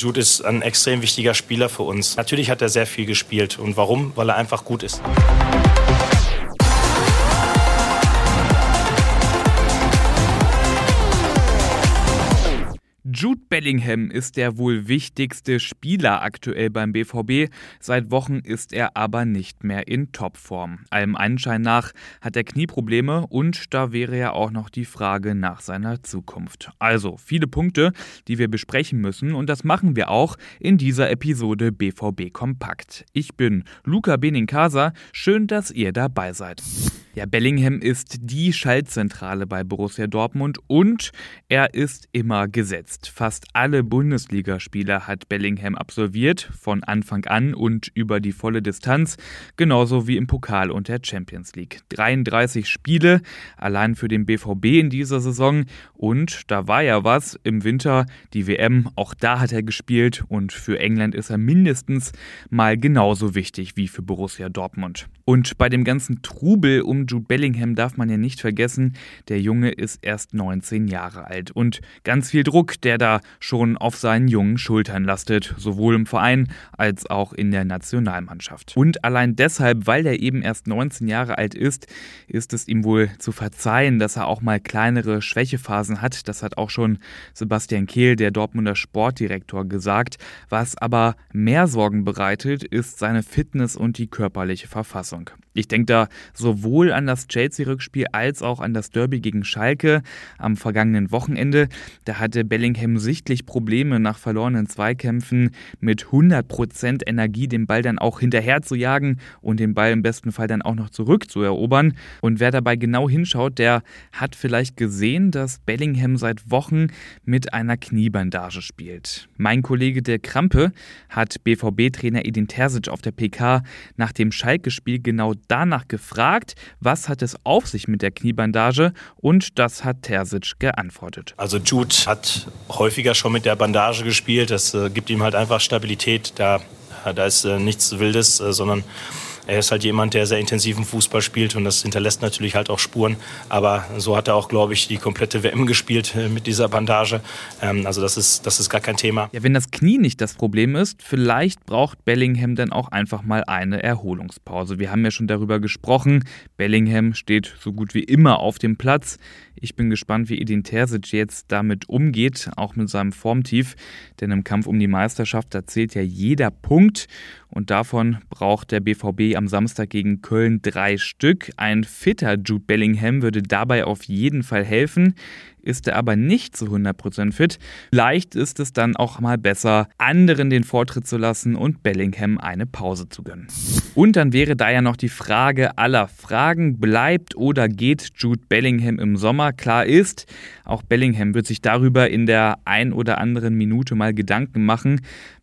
Jude ist ein extrem wichtiger Spieler für uns. Natürlich hat er sehr viel gespielt. Und warum? Weil er einfach gut ist. Jude Bellingham ist der wohl wichtigste Spieler aktuell beim BVB. Seit Wochen ist er aber nicht mehr in Topform. Allem Anschein nach hat er Knieprobleme und da wäre ja auch noch die Frage nach seiner Zukunft. Also viele Punkte, die wir besprechen müssen und das machen wir auch in dieser Episode BVB Kompakt. Ich bin Luca Benincasa. Schön, dass ihr dabei seid. Ja, Bellingham ist die Schaltzentrale bei Borussia Dortmund und er ist immer gesetzt. Fast alle Bundesligaspieler hat Bellingham absolviert, von Anfang an und über die volle Distanz, genauso wie im Pokal und der Champions League. 33 Spiele allein für den BVB in dieser Saison und da war ja was im Winter, die WM, auch da hat er gespielt und für England ist er mindestens mal genauso wichtig wie für Borussia Dortmund. Und bei dem ganzen Trubel um Jude Bellingham darf man ja nicht vergessen, der Junge ist erst 19 Jahre alt und ganz viel Druck, der da schon auf seinen jungen Schultern lastet, sowohl im Verein als auch in der Nationalmannschaft. Und allein deshalb, weil er eben erst 19 Jahre alt ist, ist es ihm wohl zu verzeihen, dass er auch mal kleinere Schwächephasen hat. Das hat auch schon Sebastian Kehl, der Dortmunder Sportdirektor, gesagt. Was aber mehr Sorgen bereitet, ist seine Fitness und die körperliche Verfassung. Ich denke da sowohl an das Chelsea-Rückspiel als auch an das Derby gegen Schalke am vergangenen Wochenende. Da hatte Bellingham sichtlich Probleme nach verlorenen Zweikämpfen mit 100% Energie den Ball dann auch hinterher zu jagen und den Ball im besten Fall dann auch noch zurückzuerobern. Und wer dabei genau hinschaut, der hat vielleicht gesehen, dass Bellingham seit Wochen mit einer Kniebandage spielt. Mein Kollege der Krampe hat BVB-Trainer Edin Terzic auf der PK nach dem Schalke-Spiel genau danach gefragt, was hat es auf sich mit der Kniebandage? Und das hat Terzic geantwortet. Also Jude hat häufiger schon mit der Bandage gespielt, das äh, gibt ihm halt einfach Stabilität, da, da ist äh, nichts Wildes, äh, sondern er ist halt jemand, der sehr intensiven Fußball spielt und das hinterlässt natürlich halt auch Spuren. Aber so hat er auch, glaube ich, die komplette WM gespielt äh, mit dieser Bandage. Ähm, also das ist, das ist gar kein Thema. Ja, wenn das Knie nicht das Problem ist, vielleicht braucht Bellingham dann auch einfach mal eine Erholungspause. Wir haben ja schon darüber gesprochen. Bellingham steht so gut wie immer auf dem Platz. Ich bin gespannt, wie Edin Terzic jetzt damit umgeht, auch mit seinem Formtief. Denn im Kampf um die Meisterschaft, da zählt ja jeder Punkt. Und davon braucht der BVB am Samstag gegen Köln drei Stück. Ein fitter Jude Bellingham würde dabei auf jeden Fall helfen ist er aber nicht zu 100% fit. Leicht ist es dann auch mal besser, anderen den Vortritt zu lassen und Bellingham eine Pause zu gönnen. Und dann wäre da ja noch die Frage aller Fragen, bleibt oder geht Jude Bellingham im Sommer? Klar ist, auch Bellingham wird sich darüber in der ein oder anderen Minute mal Gedanken machen.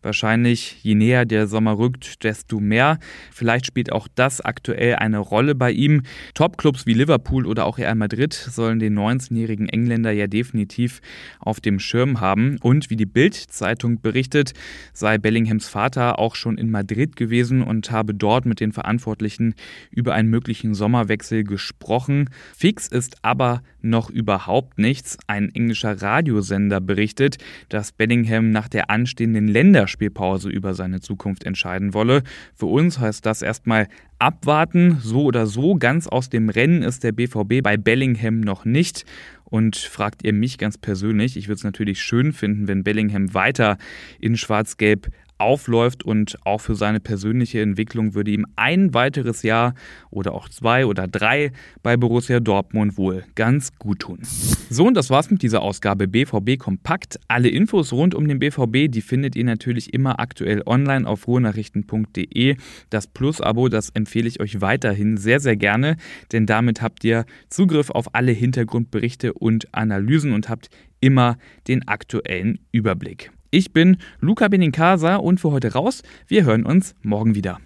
Wahrscheinlich je näher der Sommer rückt, desto mehr. Vielleicht spielt auch das aktuell eine Rolle bei ihm. Topclubs wie Liverpool oder auch Real Madrid sollen den 19-jährigen Engländer Länder ja definitiv auf dem Schirm haben. Und wie die Bild-Zeitung berichtet, sei Bellinghams Vater auch schon in Madrid gewesen und habe dort mit den Verantwortlichen über einen möglichen Sommerwechsel gesprochen. Fix ist aber noch überhaupt nichts. Ein englischer Radiosender berichtet, dass Bellingham nach der anstehenden Länderspielpause über seine Zukunft entscheiden wolle. Für uns heißt das erstmal abwarten. So oder so, ganz aus dem Rennen ist der BVB bei Bellingham noch nicht. Und fragt ihr mich ganz persönlich, ich würde es natürlich schön finden, wenn Bellingham weiter in Schwarz-Gelb aufläuft und auch für seine persönliche Entwicklung würde ihm ein weiteres Jahr oder auch zwei oder drei bei Borussia Dortmund wohl ganz gut tun. So, und das war's mit dieser Ausgabe BVB Kompakt. Alle Infos rund um den BVB, die findet ihr natürlich immer aktuell online auf ruhenachrichten.de. Das Plus-Abo, das empfehle ich euch weiterhin sehr, sehr gerne, denn damit habt ihr Zugriff auf alle Hintergrundberichte und Analysen und habt immer den aktuellen Überblick. Ich bin Luca Benincasa und für heute raus. Wir hören uns morgen wieder.